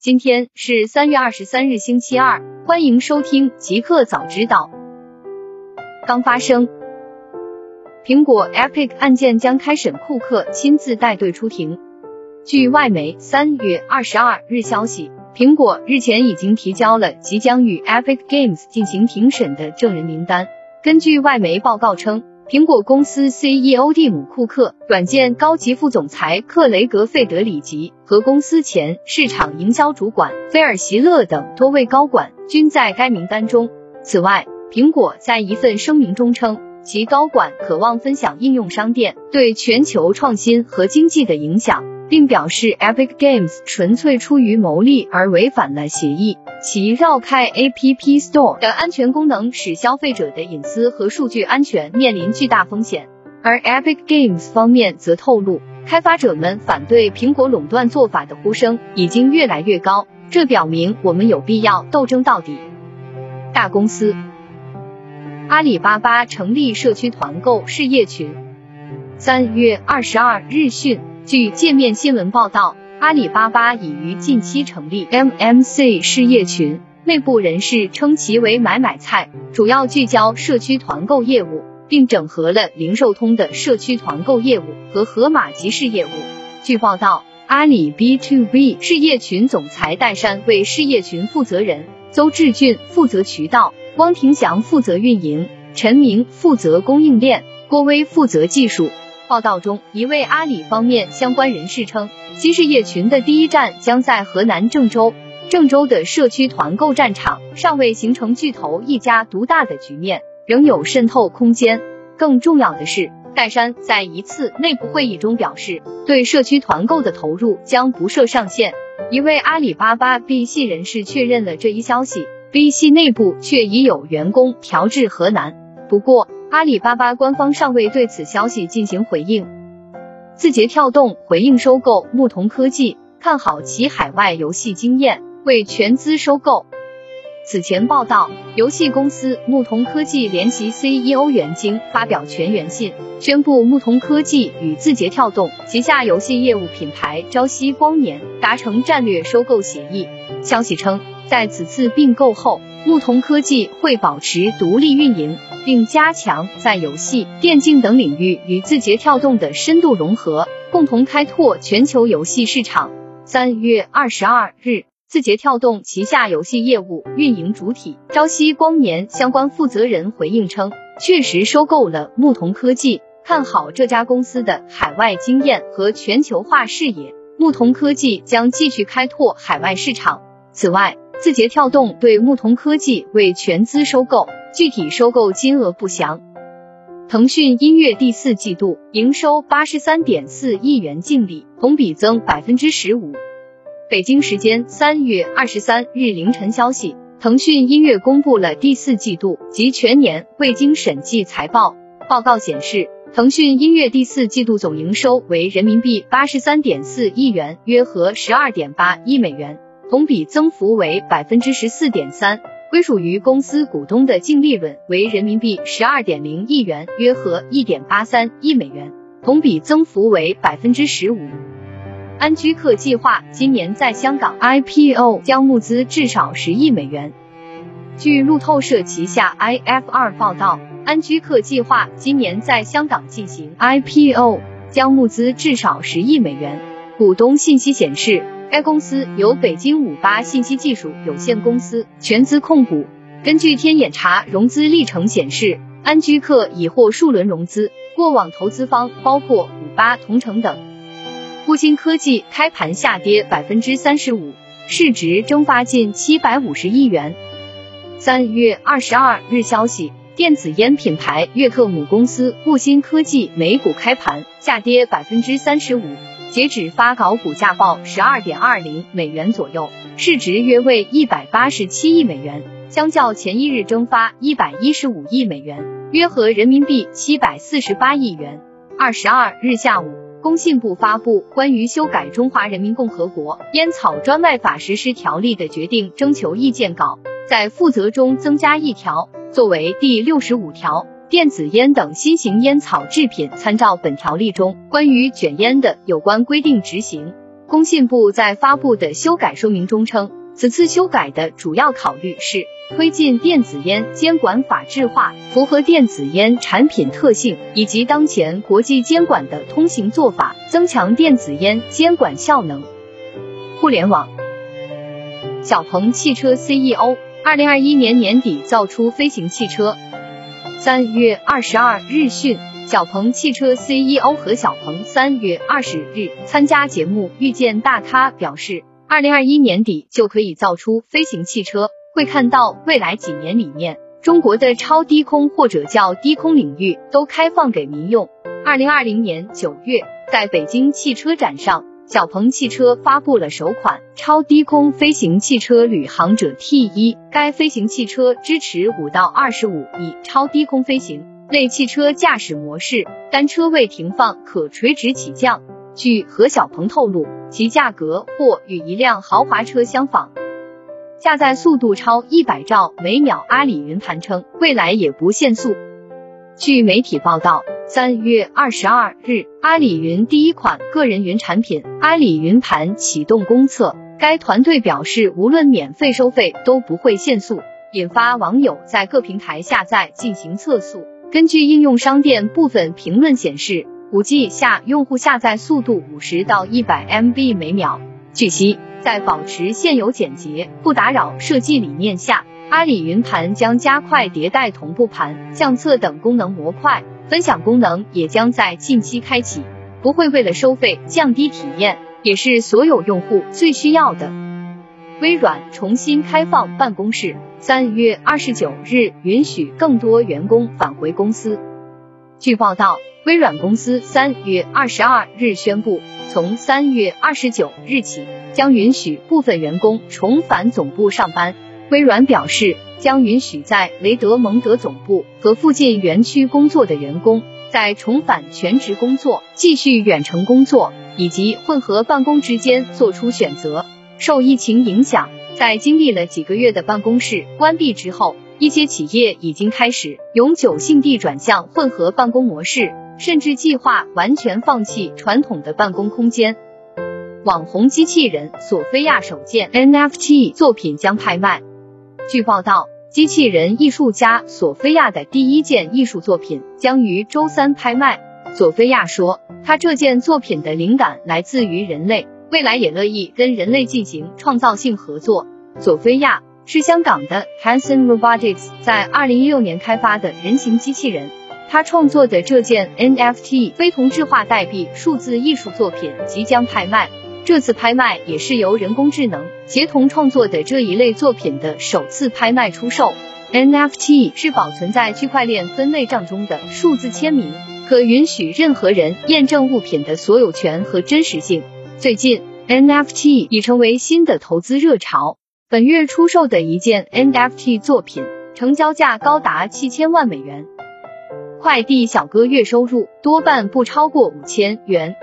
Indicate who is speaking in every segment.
Speaker 1: 今天是三月二十三日，星期二，欢迎收听极客早知道。刚发生，苹果 Epic 案件将开审，库克亲自带队出庭。据外媒三月二十二日消息，苹果日前已经提交了即将与 Epic Games 进行庭审的证人名单。根据外媒报告称。苹果公司 CEO 蒂姆·库克、软件高级副总裁克雷格·费德里吉和公司前市场营销主管菲尔·席勒等多位高管均在该名单中。此外，苹果在一份声明中称，其高管渴望分享应用商店对全球创新和经济的影响，并表示 Epic Games 纯粹出于牟利而违反了协议。其绕开 App Store 的安全功能使消费者的隐私和数据安全面临巨大风险，而 Epic Games 方面则透露，开发者们反对苹果垄断做法的呼声已经越来越高，这表明我们有必要斗争到底。大公司，阿里巴巴成立社区团购事业群。三月二十二日讯，据界面新闻报道。阿里巴巴已于近期成立 MMC 事业群，内部人士称其为买买菜，主要聚焦社区团购业务，并整合了零售通的社区团购业务和盒马集市业务。据报道，阿里 B to B 事业群总裁戴珊为事业群负责人，邹志俊负责渠道，汪廷祥负责运营，陈明负责供应链，郭威负责技术。报道中，一位阿里方面相关人士称，新事业群的第一站将在河南郑州。郑州的社区团购战场尚未形成巨头一家独大的局面，仍有渗透空间。更重要的是，戴珊在一次内部会议中表示，对社区团购的投入将不设上限。一位阿里巴巴 B 系人士确认了这一消息，B 系内部却已有员工调至河南。不过，阿里巴巴官方尚未对此消息进行回应。字节跳动回应收购牧童科技，看好其海外游戏经验，为全资收购。此前报道，游戏公司牧童科技联席 CEO 袁晶发表全员信，宣布牧童科技与字节跳动旗下游戏业务品牌朝夕光年达成战略收购协议。消息称，在此次并购后，牧童科技会保持独立运营。并加强在游戏、电竞等领域与字节跳动的深度融合，共同开拓全球游戏市场。三月二十二日，字节跳动旗下游戏业务运营主体朝夕光年相关负责人回应称，确实收购了牧童科技，看好这家公司的海外经验和全球化视野。牧童科技将继续开拓海外市场。此外，字节跳动对牧童科技为全资收购。具体收购金额不详。腾讯音乐第四季度营收八十三点四亿元，净利同比增百分之十五。北京时间三月二十三日凌晨消息，腾讯音乐公布了第四季度及全年未经审计财报。报告显示，腾讯音乐第四季度总营收为人民币八十三点四亿元，约合十二点八亿美元，同比增幅为百分之十四点三。归属于公司股东的净利润为人民币十二点零亿元，约合一点八三亿美元，同比增幅为百分之十五。安居客计划今年在香港 IPO 将募资至少十亿美元。据路透社旗下 IFR 报道，安居客计划今年在香港进行 IPO，将募资至少十亿美元。股东信息显示。该公司由北京五八信息技术有限公司全资控股。根据天眼查融资历程显示，安居客已获数轮融资，过往投资方包括五八同城等。复星科技开盘下跌百分之三十五，市值蒸发近七百五十亿元。三月二十二日消息，电子烟品牌悦刻母公司复星科技美股开盘下跌百分之三十五。截止发稿，股价报十二点二零美元左右，市值约为一百八十七亿美元，相较前一日蒸发一百一十五亿美元，约合人民币七百四十八亿元。二十二日下午，工信部发布关于修改《中华人民共和国烟草专卖法实施条例》的决定征求意见稿，在附则中增加一条，作为第六十五条。电子烟等新型烟草制品参照本条例中关于卷烟的有关规定执行。工信部在发布的修改说明中称，此次修改的主要考虑是推进电子烟监管法制化，符合电子烟产品特性以及当前国际监管的通行做法，增强电子烟监管效能。互联网，小鹏汽车 CEO 二零二一年年底造出飞行汽车。三月二十二日讯。小鹏汽车 CEO 何小鹏三月二十日参加节目《遇见大咖》，表示，二零二一年底就可以造出飞行汽车，会看到未来几年里面，中国的超低空或者叫低空领域都开放给民用。二零二零年九月，在北京汽车展上，小鹏汽车发布了首款超低空飞行汽车旅行者 T 一，该飞行汽车支持五到二十五亿超低空飞行。类汽车驾驶模式，单车位停放可垂直起降。据何小鹏透露，其价格或与一辆豪华车相仿，下载速度超一百兆每秒。阿里云盘称，未来也不限速。据媒体报道，三月二十二日，阿里云第一款个人云产品阿里云盘启动公测，该团队表示，无论免费收费都不会限速，引发网友在各平台下载进行测速。根据应用商店部分评论显示，五 G 下用户下载速度五十到一百 MB 每秒。据悉，在保持现有简洁、不打扰设计理念下，阿里云盘将加快迭代同步盘、相册等功能模块，分享功能也将在近期开启，不会为了收费降低体验，也是所有用户最需要的。微软重新开放办公室。三月二十九日，允许更多员工返回公司。据报道，微软公司三月二十二日宣布，从三月二十九日起，将允许部分员工重返总部上班。微软表示，将允许在雷德蒙德总部和附近园区工作的员工，在重返全职工作、继续远程工作以及混合办公之间做出选择。受疫情影响。在经历了几个月的办公室关闭之后，一些企业已经开始永久性地转向混合办公模式，甚至计划完全放弃传统的办公空间。网红机器人索菲亚首件 NFT 作品将拍卖。据报道，机器人艺术家索菲亚的第一件艺术作品将于周三拍卖。索菲亚说，他这件作品的灵感来自于人类。未来也乐意跟人类进行创造性合作。索菲亚是香港的 Hanson Robotics 在二零一六年开发的人形机器人。他创作的这件 NFT 非同质化代币数字艺术作品即将拍卖。这次拍卖也是由人工智能协同创作的这一类作品的首次拍卖出售。NFT 是保存在区块链分类账中的数字签名，可允许任何人验证物品的所有权和真实性。最近，NFT 已成为新的投资热潮。本月出售的一件 NFT 作品，成交价高达七千万美元。快递小哥月收入多半不超过五千元。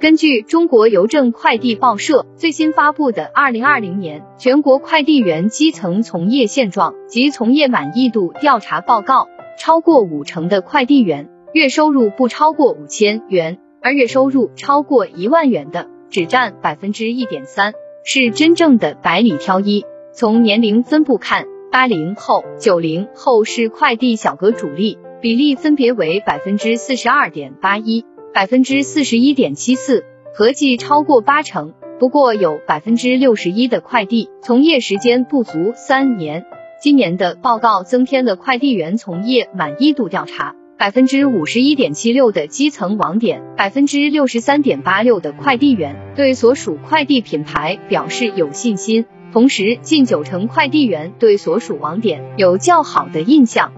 Speaker 1: 根据中国邮政快递报社最新发布的二零二零年全国快递员基层从业现状及从业满意度调查报告，超过五成的快递员月收入不超过五千元。而月收入超过一万元的只占百分之一点三，是真正的百里挑一。从年龄分布看，八零后、九零后是快递小哥主力，比例分别为百分之四十二点八一、百分之四十一点七四，合计超过八成。不过有百分之六十一的快递从业时间不足三年。今年的报告增添了快递员从业满意度调查。百分之五十一点七六的基层网点，百分之六十三点八六的快递员对所属快递品牌表示有信心，同时近九成快递员对所属网点有较好的印象。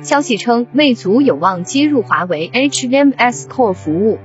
Speaker 1: 消息称，魅族有望接入华为 HMS Core 服务。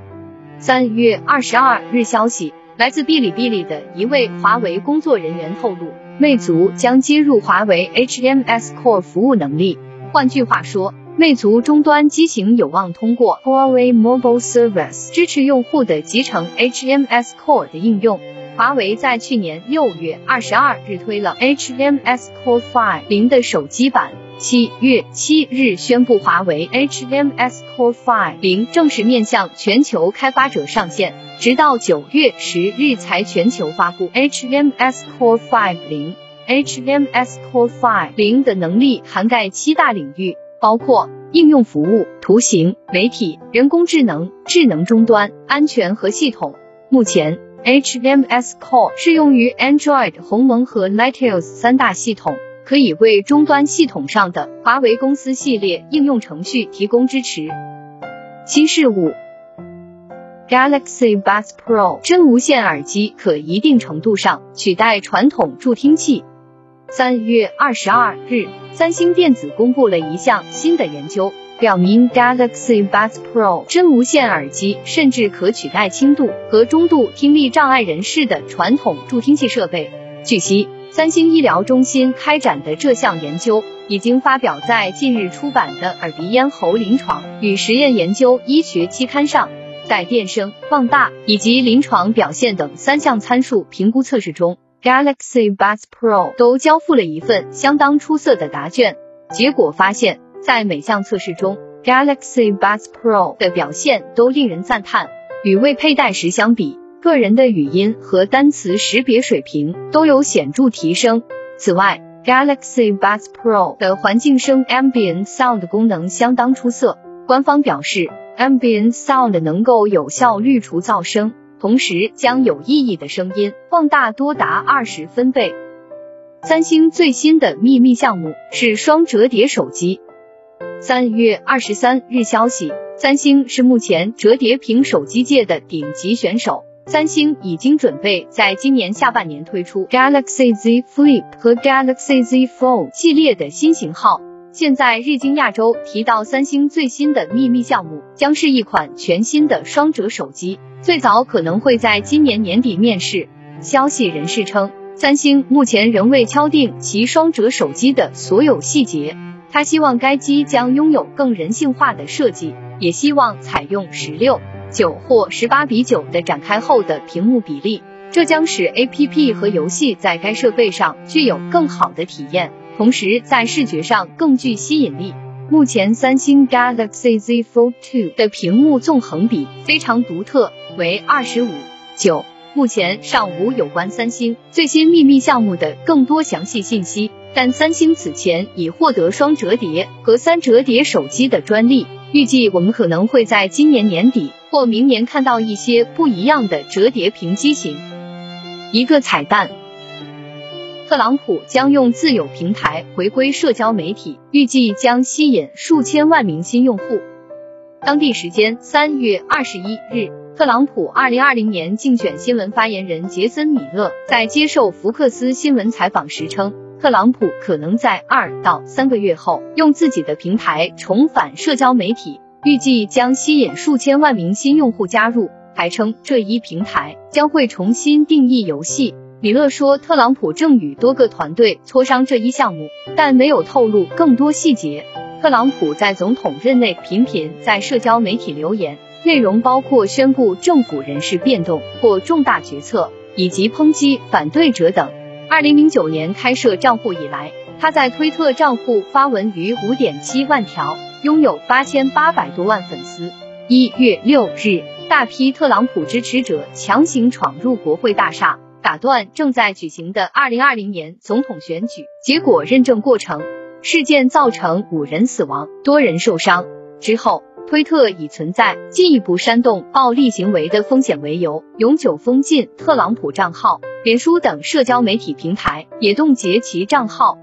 Speaker 1: 三月二十二日消息，来自哔哩哔哩的一位华为工作人员透露，魅族将接入华为 HMS Core 服务能力。换句话说，魅族终端机型有望通过 Huawei Mobile Service 支持用户的集成 HMS Core 的应用。华为在去年六月二十二日推了 HMS Core 5.0的手机版，七月七日宣布，华为 HMS Core 5零正式面向全球开发者上线，直到九月十日才全球发布 HMS Core 5零。HMS Core 5零的能力涵盖七大领域，包括应用服务、图形、媒体、人工智能、智能终端、安全和系统。目前，HMS Core 适用于 Android 鸿蒙和 Lightios 三大系统。可以为终端系统上的华为公司系列应用程序提供支持。新事物，Galaxy Buds Pro 真无线耳机可一定程度上取代传统助听器。三月二十二日，三星电子公布了一项新的研究，表明 Galaxy Buds Pro 真无线耳机甚至可取代轻度和中度听力障碍人士的传统助听器设备。据悉。三星医疗中心开展的这项研究已经发表在近日出版的《耳鼻咽喉临床与实验研究医学期刊》上。在电声、放大以及临床表现等三项参数评估测试中，Galaxy Buds Pro 都交付了一份相当出色的答卷。结果发现，在每项测试中，Galaxy Buds Pro 的表现都令人赞叹，与未佩戴时相比。个人的语音和单词识别水平都有显著提升。此外，Galaxy Buds Pro 的环境声 Ambient Sound 功能相当出色。官方表示，Ambient Sound 能够有效滤除噪声，同时将有意义的声音放大多达二十分贝。三星最新的秘密项目是双折叠手机。三月二十三日消息，三星是目前折叠屏手机界的顶级选手。三星已经准备在今年下半年推出 Galaxy Z Flip 和 Galaxy Z Fold 系列的新型号。现在日经亚洲提到，三星最新的秘密项目将是一款全新的双折手机，最早可能会在今年年底面世。消息人士称，三星目前仍未敲定其双折手机的所有细节。他希望该机将拥有更人性化的设计，也希望采用十六。九或十八比九的展开后的屏幕比例，这将使 A P P 和游戏在该设备上具有更好的体验，同时在视觉上更具吸引力。目前三星 Galaxy Z Fold 2的屏幕纵横比非常独特，为二十五九。目前尚无有关三星最新秘密项目的更多详细信息，但三星此前已获得双折叠和三折叠手机的专利。预计我们可能会在今年年底或明年看到一些不一样的折叠屏机型。一个彩蛋，特朗普将用自有平台回归社交媒体，预计将吸引数千万名新用户。当地时间三月二十一日，特朗普二零二零年竞选新闻发言人杰森米勒在接受福克斯新闻采访时称。特朗普可能在二到三个月后用自己的平台重返社交媒体，预计将吸引数千万名新用户加入。还称这一平台将会重新定义游戏。米勒说，特朗普正与多个团队磋商这一项目，但没有透露更多细节。特朗普在总统任内频频在社交媒体留言，内容包括宣布政府人事变动或重大决策，以及抨击反对者等。二零零九年开设账户以来，他在推特账户发文逾五点七万条，拥有八千八百多万粉丝。一月六日，大批特朗普支持者强行闯入国会大厦，打断正在举行的二零二零年总统选举结果认证过程。事件造成五人死亡，多人受伤。之后，推特以存在进一步煽动暴力行为的风险为由，永久封禁特朗普账号。脸书等社交媒体平台也冻结其账号。